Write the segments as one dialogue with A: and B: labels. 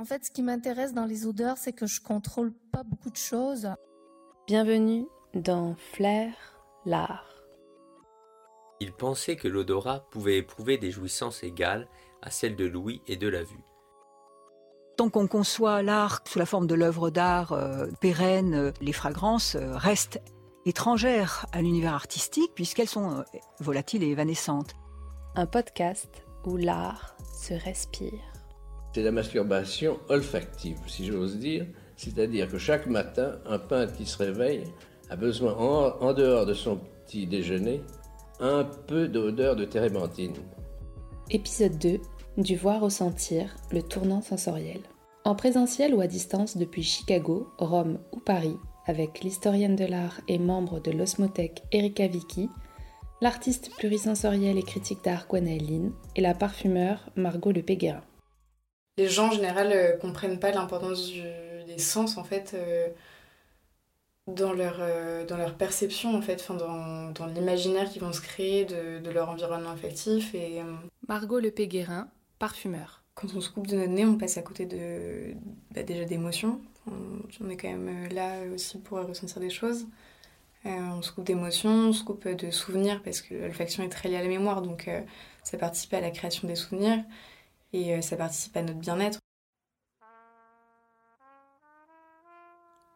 A: En fait, ce qui m'intéresse dans les odeurs, c'est que je contrôle pas beaucoup de choses.
B: Bienvenue dans Flair, l'art.
C: Il pensait que l'odorat pouvait éprouver des jouissances égales à celles de l'ouïe et de la vue.
D: Tant qu'on conçoit l'art sous la forme de l'œuvre d'art euh, pérenne, euh, les fragrances euh, restent étrangères à l'univers artistique puisqu'elles sont euh, volatiles et évanescentes.
B: Un podcast où l'art se respire.
E: C'est la masturbation olfactive, si j'ose dire. C'est-à-dire que chaque matin, un peintre qui se réveille a besoin, en, dehors de son petit déjeuner, un peu d'odeur de térébenthine.
B: Épisode 2 du voir au sentir, le tournant sensoriel. En présentiel ou à distance depuis Chicago, Rome ou Paris, avec l'historienne de l'art et membre de l'Osmothèque Erika Vicky, l'artiste plurisensoriel et critique d'art Gwenaëlle et la parfumeur Margot Le Péguerin.
F: Les gens en général euh, comprennent pas l'importance du- des sens en fait euh, dans leur euh, dans leur perception en fait, enfin, dans, dans l'imaginaire qu'ils vont se créer de, de leur environnement affectif et euh,
B: Margot Le Péguerin, parfumeur.
F: quand on se coupe de notre nez, on passe à côté de bah, déjà d'émotions. On, on est quand même là aussi pour ressentir des choses. Euh, on se coupe d'émotions, on se coupe de souvenirs parce que l'olfaction est très liée à la mémoire, donc euh, ça participe à la création des souvenirs et euh, ça participe à notre bien-être.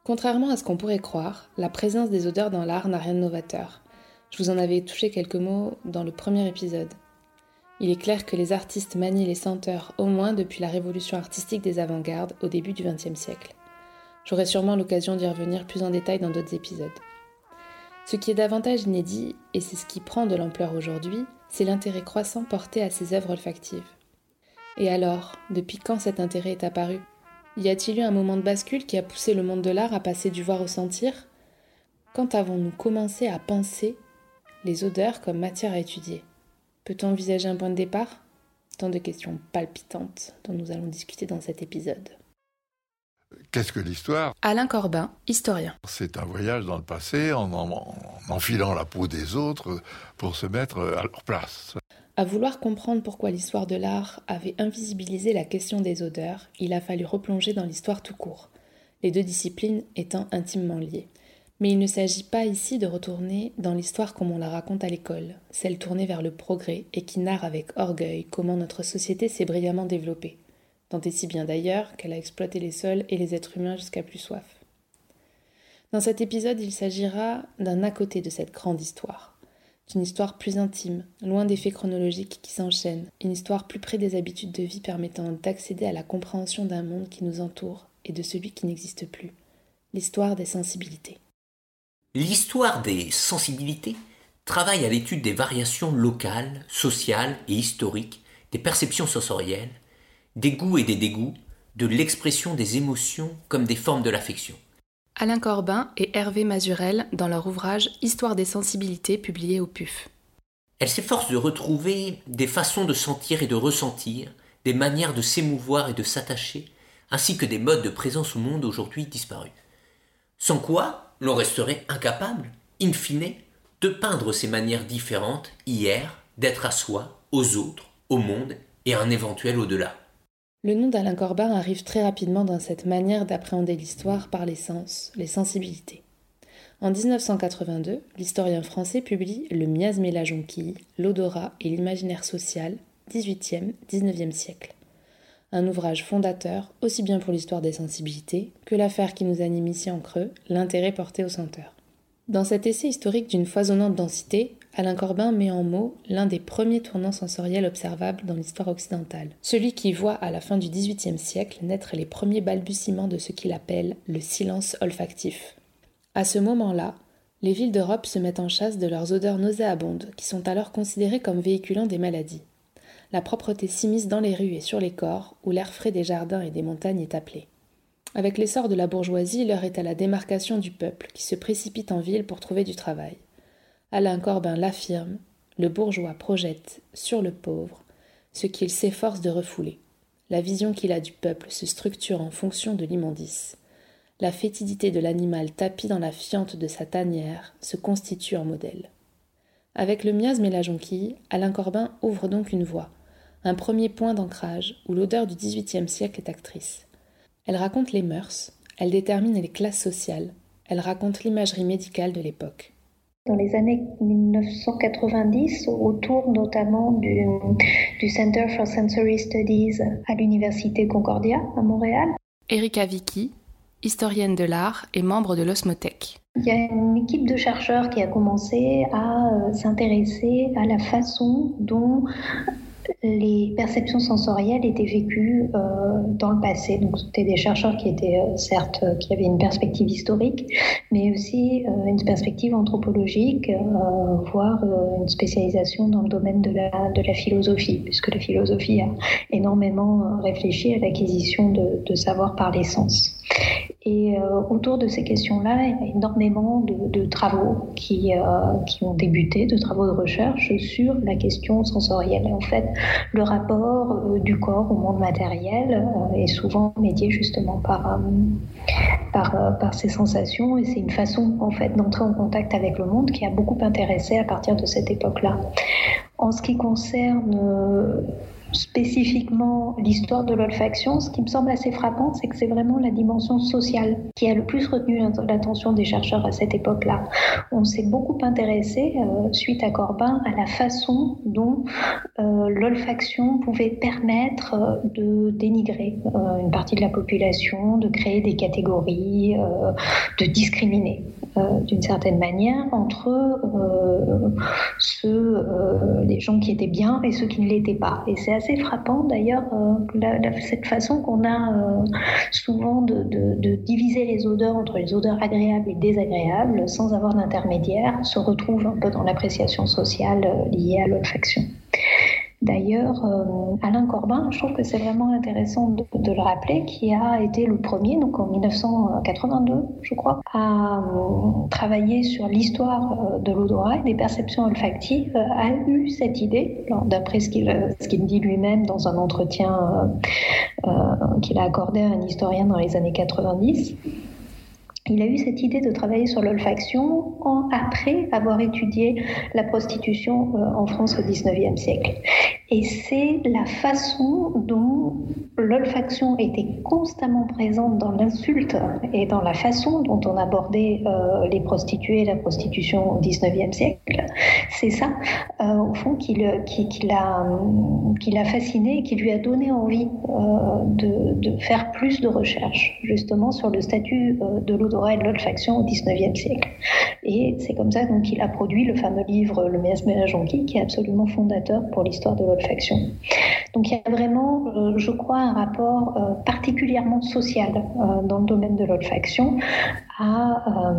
B: Contrairement à ce qu'on pourrait croire, la présence des odeurs dans l'art n'a rien de novateur. Je vous en avais touché quelques mots dans le premier épisode. Il est clair que les artistes manient les senteurs au moins depuis la révolution artistique des avant-gardes au début du XXe siècle. J'aurai sûrement l'occasion d'y revenir plus en détail dans d'autres épisodes. Ce qui est davantage inédit, et c'est ce qui prend de l'ampleur aujourd'hui, c'est l'intérêt croissant porté à ces œuvres olfactives. Et alors, depuis quand cet intérêt est apparu? Y a-t-il eu un moment de bascule qui a poussé le monde de l'art à passer du voir au sentir? Quand avons-nous commencé à penser les odeurs comme matière à étudier? Peut-on envisager un point de départ? Tant de questions palpitantes dont nous allons discuter dans cet épisode.
G: Qu'est-ce que l'histoire?
B: Alain Corbin, historien.
G: C'est un voyage dans le passé en, en- en enfilant la peau des autres pour se mettre à leur place.
B: À vouloir comprendre pourquoi l'histoire de l'art avait invisibilisé la question des odeurs, il a fallu replonger dans l'histoire tout court, les deux disciplines étant intimement liées. Mais il ne s'agit pas ici de retourner dans l'histoire comme on la raconte à l'école, celle tournée vers le progrès et qui narre avec orgueil comment notre société s'est brillamment développée, tant et si bien d'ailleurs qu'elle a exploité les sols et les êtres humains jusqu'à plus soif. Dans cet épisode, il s'agira d'un à côté de cette grande histoire d'une histoire plus intime, loin des faits chronologiques qui s'enchaînent, une histoire plus près des habitudes de vie permettant d'accéder à la compréhension d'un monde qui nous entoure et de celui qui n'existe plus, l'histoire des sensibilités.
H: L'histoire des sensibilités travaille à l'étude des variations locales, sociales et historiques, des perceptions sensorielles, des goûts et des dégoûts, de l'expression des émotions comme des formes de l'affection.
B: Alain Corbin et Hervé Mazurel dans leur ouvrage Histoire des sensibilités publié au PUF.
H: Elle s'efforce de retrouver des façons de sentir et de ressentir, des manières de s'émouvoir et de s'attacher, ainsi que des modes de présence au monde aujourd'hui disparus. Sans quoi, l'on resterait incapable, in fine, de peindre ces manières différentes hier, d'être à soi, aux autres, au monde et à un éventuel au-delà.
B: Le nom d'Alain Corbin arrive très rapidement dans cette manière d'appréhender l'histoire par les sens, les sensibilités. En 1982, l'historien français publie Le miasme et la jonquille, l'odorat et l'imaginaire social, 18e-19e siècle. Un ouvrage fondateur aussi bien pour l'histoire des sensibilités que l'affaire qui nous anime ici en creux, l'intérêt porté au senteur. Dans cet essai historique d'une foisonnante densité, Alain Corbin met en mots l'un des premiers tournants sensoriels observables dans l'histoire occidentale, celui qui voit à la fin du XVIIIe siècle naître les premiers balbutiements de ce qu'il appelle le silence olfactif. À ce moment-là, les villes d'Europe se mettent en chasse de leurs odeurs nauséabondes, qui sont alors considérées comme véhiculant des maladies. La propreté s'immisce dans les rues et sur les corps, où l'air frais des jardins et des montagnes est appelé. Avec l'essor de la bourgeoisie, l'heure est à la démarcation du peuple, qui se précipite en ville pour trouver du travail. Alain Corbin l'affirme, le bourgeois projette sur le pauvre ce qu'il s'efforce de refouler. La vision qu'il a du peuple se structure en fonction de l'immondice. La fétidité de l'animal tapi dans la fiente de sa tanière se constitue en modèle. Avec le miasme et la jonquille, Alain Corbin ouvre donc une voie, un premier point d'ancrage où l'odeur du XVIIIe siècle est actrice. Elle raconte les mœurs, elle détermine les classes sociales, elle raconte l'imagerie médicale de l'époque.
I: Dans les années 1990, autour notamment du, du Center for Sensory Studies à l'Université Concordia à Montréal.
B: Erika Vicky, historienne de l'art et membre de l'Osmothèque.
I: Il y a une équipe de chercheurs qui a commencé à euh, s'intéresser à la façon dont les perceptions sensorielles étaient vécues euh, dans le passé. Donc, c'était des chercheurs qui étaient euh, certes, euh, qui avaient une perspective historique, mais aussi une perspective anthropologique, voire une spécialisation dans le domaine de la, de la philosophie, puisque la philosophie a énormément réfléchi à l'acquisition de, de savoir par les sens. Et autour de ces questions-là, il y a énormément de, travaux qui, qui ont débuté, de travaux de recherche sur la question sensorielle. Et en fait, le rapport euh, du corps au monde matériel euh, est souvent médié justement par, euh, par, ces sensations. Et c'est une façon en fait d'entrer en contact avec le monde qui a beaucoup intéressé à partir de cette époque-là. En ce qui concerne spécifiquement l'histoire de l'olfaction, ce qui me semble assez frappant, c'est que c'est vraiment la dimension sociale qui a le plus retenu l'attention des chercheurs à cette époque-là. On s'est beaucoup intéressé, euh, suite à Corbin, à la façon dont euh, l'olfaction pouvait permettre euh, de dénigrer une partie de la population, de créer des catégories, de discriminer d'une certaine manière entre ceux, les gens qui étaient bien et ceux qui ne l'étaient pas. Et c'est assez frappant d'ailleurs euh, cette façon qu'on a euh, souvent de, diviser les odeurs entre les odeurs agréables et désagréables sans avoir d'intermédiaire se retrouve un peu dans l'appréciation sociale euh, liée à l'olfaction. D'ailleurs, euh, Alain Corbin, je trouve que c'est vraiment intéressant de, le rappeler, qui a été le premier, donc en 1982, je crois, à euh, travailler sur l'histoire euh, de l'odorat et des perceptions olfactives, a eu cette idée, d'après ce qu'il qu dit lui-même dans un entretien qu'il a accordé à un historien dans les années 90 il a eu cette idée de travailler sur l'olfaction après avoir étudié la prostitution euh, en France au XIXe siècle. Et c'est la façon dont l'olfaction était constamment présente dans l'insulte et dans la façon dont on abordait euh, les prostituées et la prostitution au XIXe siècle. C'est ça, euh, au fond, qui, le, qui, qui l'a fasciné et qui lui a donné envie de, de, faire plus de recherches, justement, sur le statut de l'odorat et l'olfaction au XIXe siècle. Et c'est comme ça qu'il a produit le fameux livre Le la jonquille, qui est absolument fondateur pour l'histoire de l'olfaction. Donc il y a vraiment, euh, je crois, un rapport euh, particulièrement social euh, dans le domaine de l'olfaction à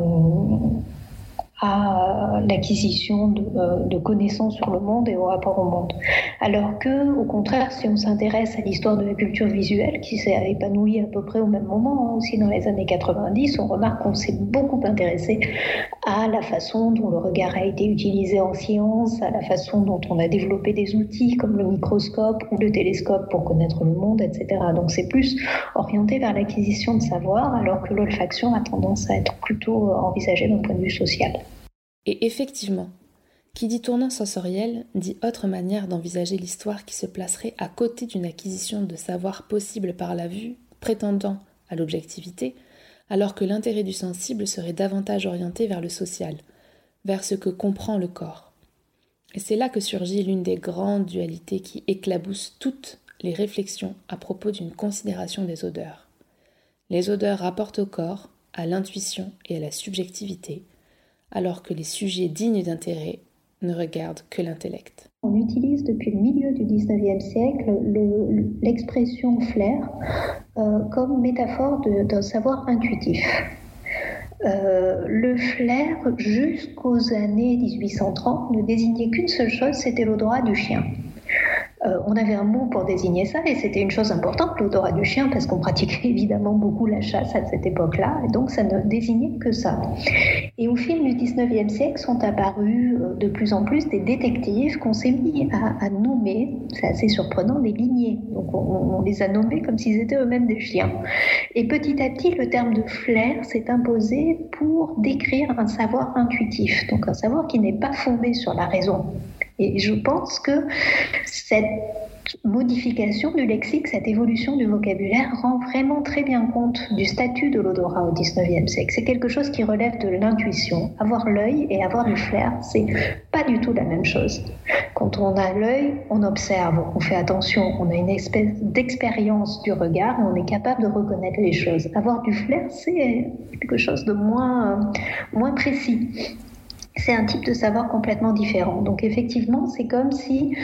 I: à l'acquisition de, euh, de, connaissances sur le monde et au rapport au monde. Alors que, au contraire, si on s'intéresse à l'histoire de la culture visuelle, qui s'est épanouie à peu près au même moment, hein, aussi dans les années 90, on remarque qu'on s'est beaucoup intéressé à la façon dont le regard a été utilisé en science, à la façon dont on a développé des outils comme le microscope ou le télescope pour connaître le monde, etc. Donc c'est plus orienté vers l'acquisition de savoir, alors que l'olfaction a tendance à être plutôt envisagée d'un point de vue social.
B: Et effectivement, qui dit tournant sensoriel dit autre manière d'envisager l'histoire qui se placerait à côté d'une acquisition de savoir possible par la vue, prétendant à l'objectivité, alors que l'intérêt du sensible serait davantage orienté vers le social, vers ce que comprend le corps. Et c'est là que surgit l'une des grandes dualités qui éclaboussent toutes les réflexions à propos d'une considération des odeurs. Les odeurs rapportent au corps, à l'intuition et à la subjectivité, alors que les sujets dignes d'intérêt ne regardent que l'intellect.
I: On utilise depuis le milieu du 19e siècle l'expression le, flair euh, comme métaphore d'un savoir intuitif. Euh, le flair, jusqu'aux années 1830, ne désignait qu'une seule chose, c'était l'odorat du chien. Euh, on avait un mot pour désigner ça et c'était une chose importante, l'odorat du chien, parce qu'on pratiquait évidemment beaucoup la chasse à cette époque-là, et donc ça ne désignait que ça. Et au fil du 19e siècle sont apparus euh, de plus en plus des détectives qu'on s'est mis à, nommer, c'est assez surprenant, des lignées. Donc on, on les a nommés comme s'ils étaient eux-mêmes des chiens. Et petit à petit, le terme de flair s'est imposé pour décrire un savoir intuitif, donc un savoir qui n'est pas fondé sur la raison, et je pense que cette modification du lexique, cette évolution du vocabulaire rend vraiment très bien compte du statut de l'odorat au XIXe siècle. C'est quelque chose qui relève de l'intuition. Avoir l'œil et avoir du flair, c'est pas du tout la même chose. Quand on a l'œil, on observe, on fait attention, on a une espèce d'expérience du regard et on est capable de reconnaître les choses. Avoir du flair, c'est quelque chose de moins, moins précis c'est un type de savoir complètement différent. Donc effectivement, c'est comme si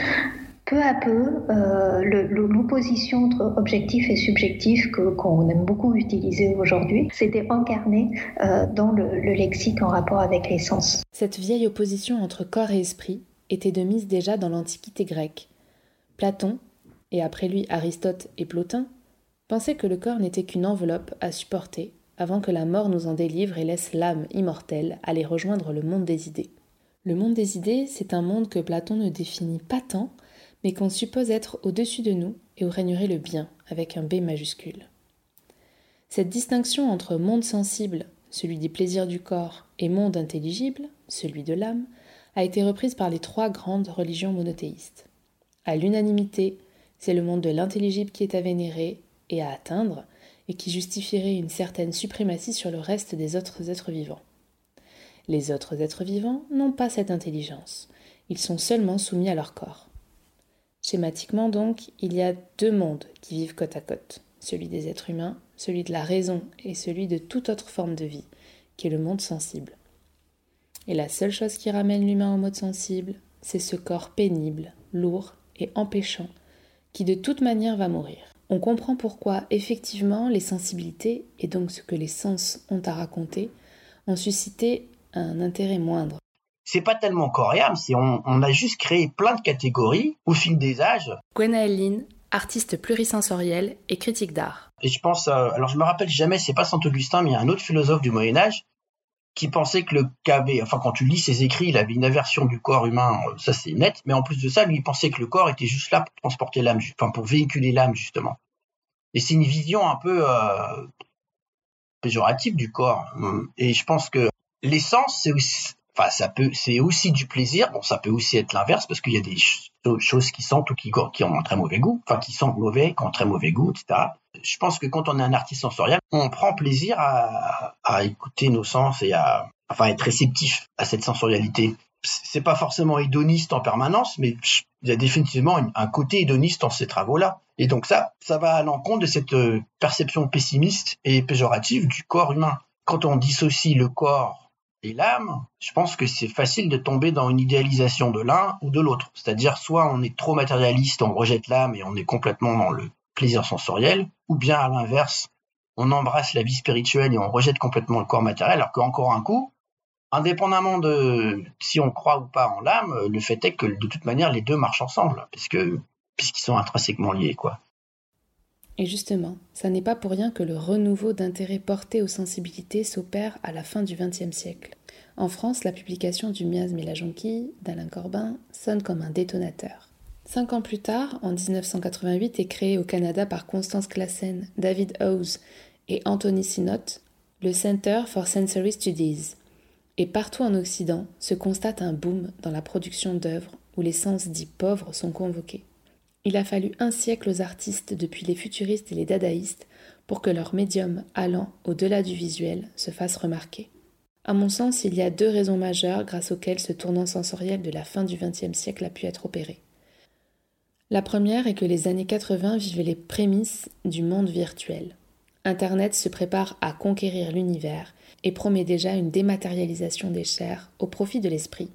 I: peu à peu, euh, l'opposition entre objectif et subjectif qu'on aime beaucoup utiliser aujourd'hui s'était incarnée euh, dans le, le lexique en rapport avec les sens.
B: Cette vieille opposition entre corps et esprit était de mise déjà dans l'Antiquité grecque. Platon, et après lui Aristote et Plotin, pensaient que le corps n'était qu'une enveloppe à supporter avant que la mort nous en délivre et laisse l'âme immortelle aller rejoindre le monde des idées. Le monde des idées, c'est un monde que Platon ne définit pas tant, mais qu'on suppose être au-dessus de nous et où régnerait le bien, avec un B majuscule. Cette distinction entre monde sensible, celui des plaisirs du corps, et monde intelligible, celui de l'âme, a été reprise par les trois grandes religions monothéistes. À l'unanimité, c'est le monde de l'intelligible qui est à vénérer et à atteindre, et qui justifierait une certaine suprématie sur le reste des autres êtres vivants. Les autres êtres vivants n'ont pas cette intelligence, ils sont seulement soumis à leur corps. Schématiquement donc, il y a deux mondes qui vivent côte à côte, celui des êtres humains, celui de la raison et celui de toute autre forme de vie, qui est le monde sensible. Et la seule chose qui ramène l'humain au mode sensible, c'est ce corps pénible, lourd et empêchant, qui de toute manière va mourir. On comprend pourquoi, effectivement, les sensibilités, et donc ce que les sens ont à raconter, ont suscité un intérêt moindre.
J: C'est pas tellement coréen, c'est on, on, a juste créé plein de catégories au fil des âges.
B: Gwenaëlle artiste plurisensorielle et critique d'art.
J: Et je pense, alors je me rappelle jamais, c'est pas Saint-Augustin, mais il y a un autre philosophe du Moyen Âge qui pensait que le KB, enfin quand tu lis ses écrits, il avait une aversion du corps humain, euh, ça c'est net, mais en plus de ça, lui il pensait que le corps était juste là pour transporter l'âme, enfin pour véhiculer l'âme justement. Et c'est une vision un peu euh, péjorative du corps. Et je pense que l'essence, c'est aussi, enfin ça peut, c'est aussi du plaisir. Bon, ça peut aussi être l'inverse parce qu'il y a des choses qui sentent ou qui, qui ont un très mauvais goût, enfin qui sentent mauvais, qui ont un très mauvais goût, etc je pense que quand on est un artiste sensoriel, on prend plaisir à, écouter nos sens et à enfin être réceptif à cette sensorialité. C'est pas forcément hédoniste en permanence, mais il y a définitivement un côté hédoniste dans ces travaux-là. Et donc ça, ça va à l'encontre de cette euh, perception pessimiste et péjorative du corps humain. Quand on dissocie le corps et l'âme, je pense que c'est facile de tomber dans une idéalisation de l'un ou de l'autre. C'est-à-dire soit on est trop matérialiste, on rejette l'âme et on est complètement dans le plaisir sensoriel, ou bien à l'inverse, on embrasse la vie spirituelle et on rejette complètement le corps matériel, alors qu'encore un coup, indépendamment de si on croit ou pas en l'âme, le fait est que de toute manière les deux marchent ensemble, puisqu'ils sont intrinsèquement liés, quoi.
B: Et justement, ça n'est pas pour rien que le renouveau d'intérêt porté aux sensibilités s'opère à la fin du XXe siècle. En France, la publication du Miasme et la jonquille d'Alain Corbin sonne comme un détonateur. Cinq ans plus tard, en 1988, est créé au Canada par Constance Classen, David Howes et Anthony Sinott le Center for Sensory Studies. Et partout en Occident se constate un boom dans la production d'œuvres où les sens dits pauvres sont convoqués. Il a fallu un siècle aux artistes depuis les futuristes et les dadaïstes pour que leur médium allant au-delà du visuel se fasse remarquer. À mon sens, il y a deux raisons majeures grâce auxquelles ce tournant sensoriel de la fin du XXe siècle a pu être opéré. La première est que les années 80 vivaient les prémices du monde virtuel. Internet se prépare à conquérir l'univers et promet déjà une dématérialisation des chairs au profit de l'esprit.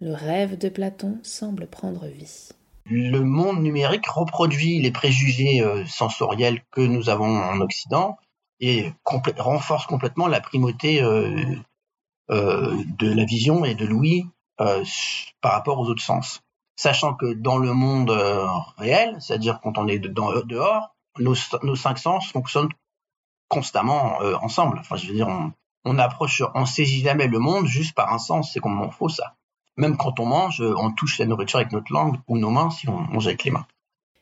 B: Le rêve de Platon semble prendre vie.
J: Le monde numérique reproduit les préjugés euh, sensoriels que nous avons en Occident et renforce complètement la primauté euh, euh, de la vision et de l'ouïe par rapport aux autres sens sachant que dans le monde euh, réel, c'est-à-dire quand on est dehors, nos, cinq sens fonctionnent constamment euh, ensemble. Enfin, je veux dire, on, on approche, on saisit jamais le monde juste par un sens, c'est comme on faut ça. Même quand on mange, on touche la nourriture avec notre langue ou nos mains si on mange avec les mains.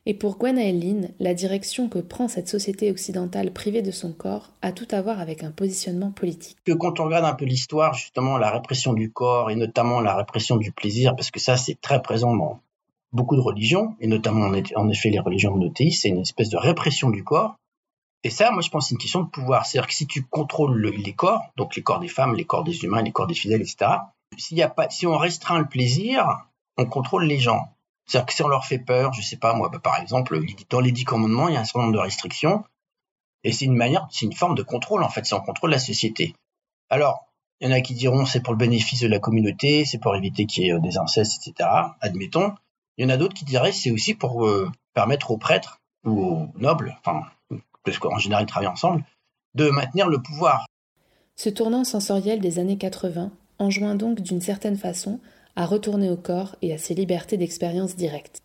B: Et pour Gwenaëlle la direction que prend cette société occidentale privée de son corps a tout à voir avec un positionnement politique.
J: Que quand on regarde un peu l'histoire, justement, la répression du corps et notamment la répression du plaisir, parce que ça c'est très présent dans, beaucoup de religions, et notamment en effet les religions monothéistes, c'est une espèce de répression du corps. Et ça, moi, je pense, c'est une question de pouvoir. C'est-à-dire que si tu contrôles les corps, donc les corps des femmes, les corps des humains, les corps des fidèles, etc., y a pas, si on restreint le plaisir, on contrôle les gens. C'est-à-dire que si on leur fait peur, je sais pas, moi, bah, par exemple, dans les dix commandements, il y a un certain nombre de restrictions, et c'est une manière, c'est une forme de contrôle, en fait, c'est on contrôle la société. Alors, il y en a qui diront c'est pour le bénéfice de la communauté, c'est pour éviter qu'il y ait euh, des incestes, etc. Admettons. Il y en a d'autres qui diraient c'est aussi pour euh, permettre aux prêtres ou aux nobles, enfin, parce qu'en général ils travaillent ensemble, de maintenir le pouvoir.
B: Ce tournant sensoriel des années 80 enjoint donc d'une certaine façon à retourner au corps et à ses libertés d'expérience directe.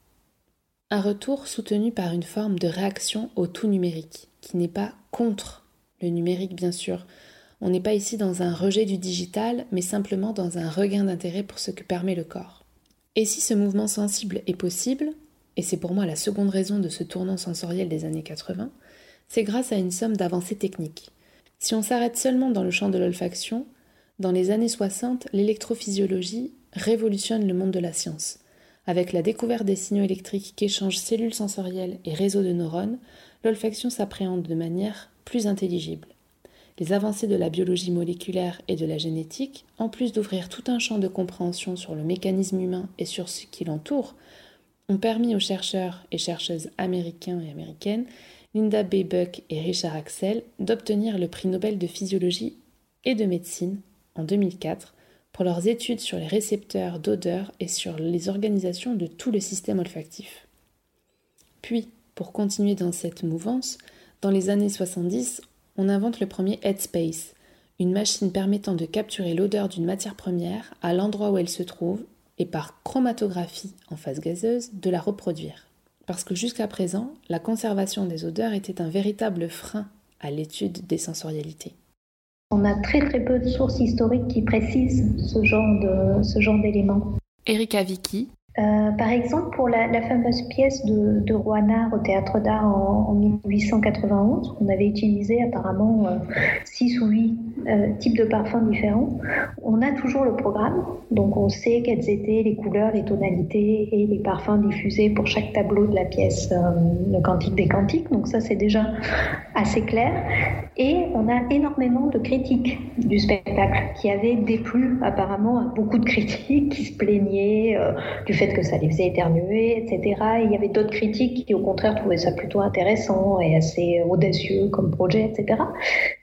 B: Un retour soutenu par une forme de réaction au tout numérique, qui n'est pas contre le numérique bien sûr, on n'est pas ici dans un rejet du digital, mais simplement dans un regain d'intérêt pour ce que permet le corps. Et si ce mouvement sensible est possible, et c'est pour moi la seconde raison de ce tournant sensoriel des années 80, c'est grâce à une somme d'avancées techniques. Si on s'arrête seulement dans le champ de l'olfaction, dans les années 60, l'électrophysiologie révolutionne le monde de la science. Avec la découverte des signaux électriques qu'échangent cellules sensorielles et réseaux de neurones, l'olfaction s'appréhende de manière plus intelligible. Les avancées de la biologie moléculaire et de la génétique, en plus d'ouvrir tout un champ de compréhension sur le mécanisme humain et sur ce qui l'entoure, ont permis aux chercheurs et chercheuses américains et américaines, Linda B. Buck et Richard Axel, d'obtenir le prix Nobel de physiologie et de médecine en 2004 pour leurs études sur les récepteurs d'odeur et sur les organisations de tout le système olfactif. Puis, pour continuer dans cette mouvance, dans les années 70, on invente le premier Headspace, une machine permettant de capturer l'odeur d'une matière première à l'endroit où elle se trouve et par chromatographie en phase gazeuse de la reproduire. Parce que jusqu'à présent, la conservation des odeurs était un véritable frein à l'étude des sensorialités.
I: On a très très peu de sources historiques qui précisent ce genre d'éléments.
B: Erika Vicky,
I: euh, par exemple, pour la, fameuse pièce de, de au Théâtre d'Art en, 1891, on avait utilisé apparemment 6 euh, ou 8 euh, types de parfums différents. On a toujours le programme, donc on sait quelles étaient les couleurs, les tonalités et les parfums diffusés pour chaque tableau de la pièce Le Cantique des Cantiques, donc ça c'est déjà assez clair. Et on a énormément de critiques du spectacle qui avaient déplu apparemment beaucoup de critiques qui se plaignaient du fait que ça les faisait éternuer, etc. Et il y avait d'autres critiques qui, au contraire, trouvaient ça plutôt intéressant et assez audacieux comme projet, etc.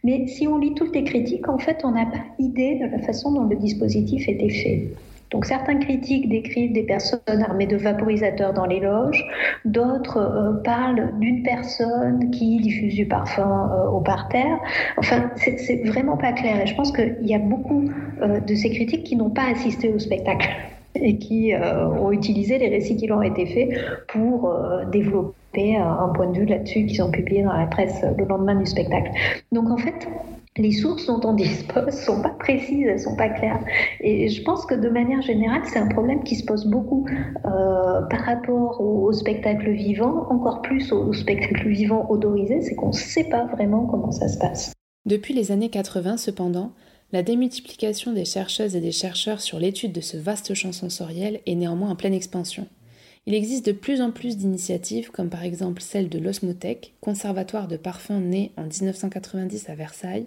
I: Mais si on lit toutes les critiques, en fait, on n'a pas idée de la façon dont le dispositif était fait. Donc certains critiques décrivent des personnes armées de vaporisateurs dans les loges, d'autres euh, parlent d'une personne qui diffuse du parfum euh, au parterre. Enfin, c'est vraiment pas clair. Et je pense qu'il y a beaucoup euh, de ces critiques qui n'ont pas assisté au spectacle et qui euh, ont utilisé les récits qui leur ont été faits pour euh, développer un point de vue là-dessus qu'ils ont publié dans la presse le lendemain du spectacle. Donc en fait, les sources dont on dispose sont pas précises, elles sont pas claires. Et je pense que de manière générale, c'est un problème qui se pose beaucoup euh, par rapport au, spectacle vivant, encore plus au, au spectacle vivant odorisé, c'est qu'on ne sait pas vraiment comment ça se passe.
B: Depuis les années 80, cependant, la démultiplication des chercheuses et des chercheurs sur l'étude de ce vaste champ sensoriel est néanmoins en pleine expansion. Il existe de plus en plus d'initiatives, comme par exemple celle de l'Osmothèque, conservatoire de parfums né en 1990 à Versailles,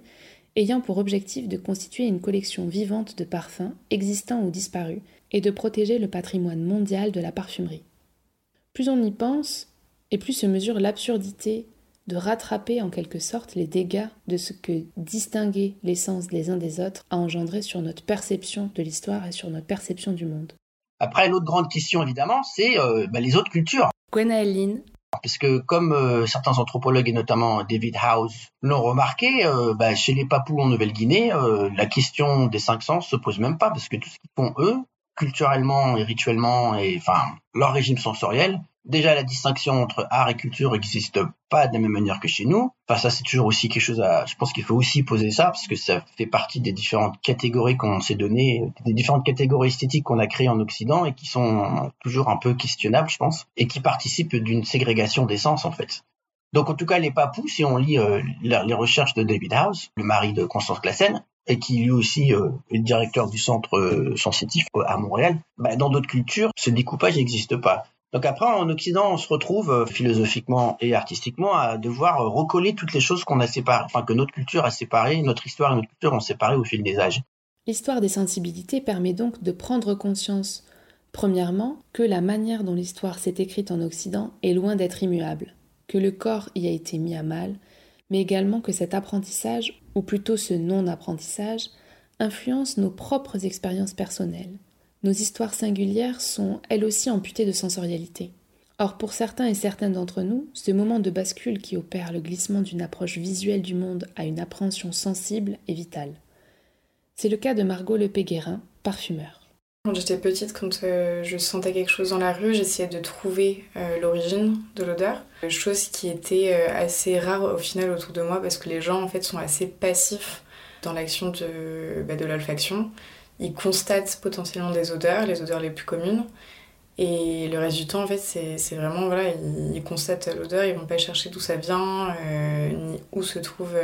B: ayant pour objectif de constituer une collection vivante de parfums existants ou disparus et de protéger le patrimoine mondial de la parfumerie. Plus on y pense, et plus se mesure l'absurdité de rattraper en quelque sorte les dégâts de ce que distinguer l'essence des uns des autres a engendré sur notre perception de l'histoire et sur notre perception du monde.
J: Après, l'autre grande question, évidemment, c'est euh, bah, les autres cultures.
B: Gwenaëlle
J: parce que comme euh, certains anthropologues et notamment David House l'ont remarqué, euh, bah, chez les Papous en Nouvelle-Guinée, la question des cinq sens se pose même pas parce que tout ce qu'ils font eux, culturellement et rituellement, et enfin leur régime sensoriel, déjà la distinction entre art et culture n'existe pas de la même manière que chez nous. Enfin, ça, c'est toujours aussi quelque chose à, je pense qu'il faut aussi poser ça parce que ça fait partie des différentes catégories qu'on s'est données, des différentes catégories esthétiques qu'on a créées en Occident et qui sont toujours un peu questionnables, je pense, et qui participent d'une ségrégation des sens, en fait. Donc, en tout cas, les papous, si on lit euh, les recherches de David House, le mari de Constance Classen, et qui lui aussi euh, est directeur du centre euh, sensitif à Montréal, bah, dans d'autres cultures, ce découpage n'existe pas. Donc après, en Occident, on se retrouve euh, philosophiquement et artistiquement à devoir euh, recoller toutes les choses qu'on a séparées, enfin que notre culture a séparées, notre histoire et notre culture ont séparées au fil des âges.
B: L'histoire des sensibilités permet donc de prendre conscience, premièrement, que la manière dont l'histoire s'est écrite en Occident est loin d'être immuable, que le corps y a été mis à mal, mais également que cet apprentissage, ou plutôt ce non-apprentissage, influence nos propres expériences personnelles. Nos histoires singulières sont elles aussi amputées de sensorialité. Or, pour certains et certaines d'entre nous, ce moment de bascule qui opère le glissement d'une approche visuelle du monde à une appréhension sensible est vital. C'est le cas de Margot Le Péguérin, parfumeur.
F: Quand j'étais petite, quand euh, je sentais quelque chose dans la rue, j'essayais de trouver euh, l'origine de l'odeur. Chose qui était euh, assez rare au final autour de moi parce que les gens en fait sont assez passifs dans l'action de, bah, de l'olfaction. Ils constatent potentiellement des odeurs, les odeurs les plus communes. Et le reste du temps, en fait, c'est vraiment, voilà, ils, constatent l'odeur, ils vont pas chercher d'où ça vient, ni où se trouve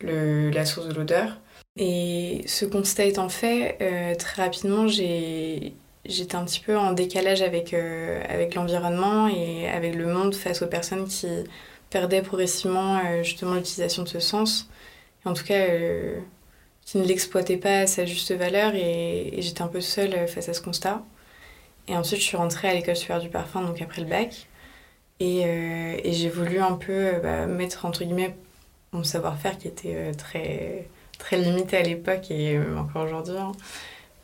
F: le, la source de l'odeur. Et ce constat étant fait, euh, très rapidement, j'étais un petit peu en décalage avec, euh, avec l'environnement et avec le monde face aux personnes qui perdaient progressivement euh, justement l'utilisation de ce sens. en tout cas, qui ne l'exploitaient pas à sa juste valeur et, j'étais un peu seule face à ce constat. Et ensuite, je suis rentrée à l'école supérieure du parfum, donc après le bac. Et, et j'ai voulu un peu bah, mettre, entre guillemets, mon savoir-faire qui était très très limité à l'époque et euh, encore aujourd'hui. Hein.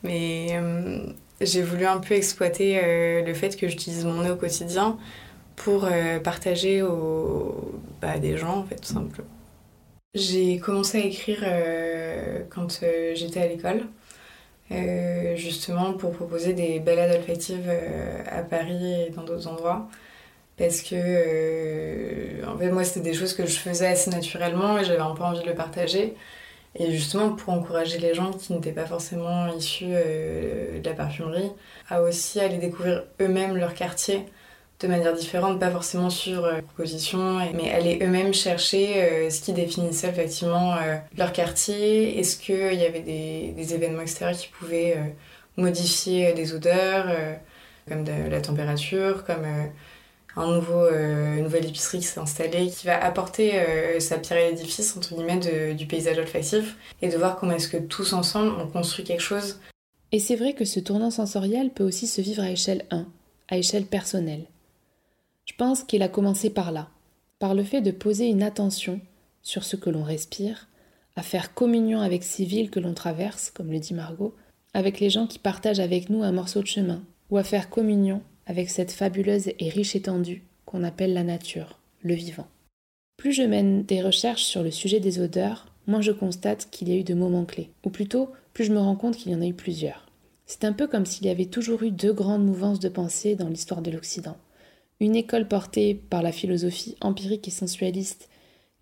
F: Mais euh, j'ai voulu un peu exploiter euh, le fait que j'utilise mon nez au quotidien pour partager aux, bah, des gens, en fait, tout simplement. J'ai commencé à écrire quand j'étais à l'école, justement pour proposer des balades olfactives à Paris et dans d'autres endroits. Parce que, en fait, moi, c'était des choses que je faisais assez naturellement et j'avais un peu envie de le partager. Et justement, pour encourager les gens qui n'étaient pas forcément issus euh, de la parfumerie à aussi aller découvrir eux-mêmes leur quartier de manière différente, pas forcément sur euh, proposition, mais aller eux-mêmes chercher euh, ce qui définissait effectivement leur quartier. Est-ce qu'il y avait des, événements extérieurs qui pouvaient modifier des odeurs, comme de la température, comme un nouveau, euh, une nouvelle épicerie qui s'est installée, qui va apporter euh, sa pierre à l'édifice, entre guillemets, du paysage olfactif, et de voir comment est-ce que tous ensemble, on construit quelque chose.
B: Et c'est vrai que ce tournant sensoriel peut aussi se vivre à échelle 1, à échelle personnelle. Je pense qu'il a commencé par là, par le fait de poser une attention sur ce que l'on respire, à faire communion avec ces villes que l'on traverse, comme le dit Margot, avec les gens qui partagent avec nous un morceau de chemin, ou à faire communion avec cette fabuleuse et riche étendue qu'on appelle la nature, le vivant. Plus je mène des recherches sur le sujet des odeurs, moins je constate qu'il y a eu de moments clés, ou plutôt, plus je me rends compte qu'il y en a eu plusieurs. C'est un peu comme s'il y avait toujours eu deux grandes mouvances de pensée dans l'histoire de l'Occident. Une école portée par la philosophie empirique et sensualiste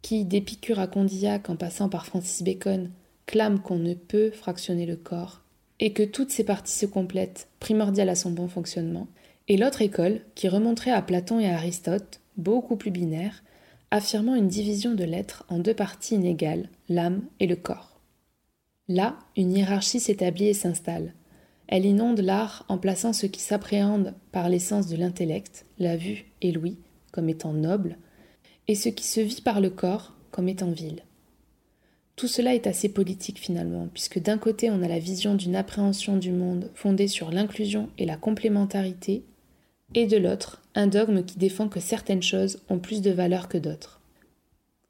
B: qui, d'Épicure à Condillac en passant par Francis Bacon, clame qu'on ne peut fractionner le corps, et que toutes ces parties se complètent, primordiales à son bon fonctionnement, et l'autre école, qui remonterait à Platon et à Aristote, beaucoup plus binaire, affirmant une division de l'être en deux parties inégales, l'âme et le corps. Là, une hiérarchie s'établit et s'installe. Elle inonde l'art en plaçant ce qui s'appréhende par l'essence de l'intellect, la vue et l'ouïe, comme étant noble, et ce qui se vit par le corps comme étant vil. Tout cela est assez politique finalement, puisque d'un côté on a la vision d'une appréhension du monde fondée sur l'inclusion et la complémentarité, et de l'autre, un dogme qui défend que certaines choses ont plus de valeur que d'autres.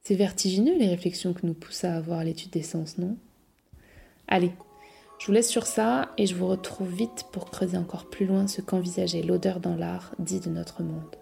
B: C'est vertigineux les réflexions que nous poussent à avoir l'étude des sens, non? Allez, je vous laisse sur ça et je vous retrouve vite pour creuser encore plus loin ce qu'envisageait l'odeur dans l'art dit de notre monde.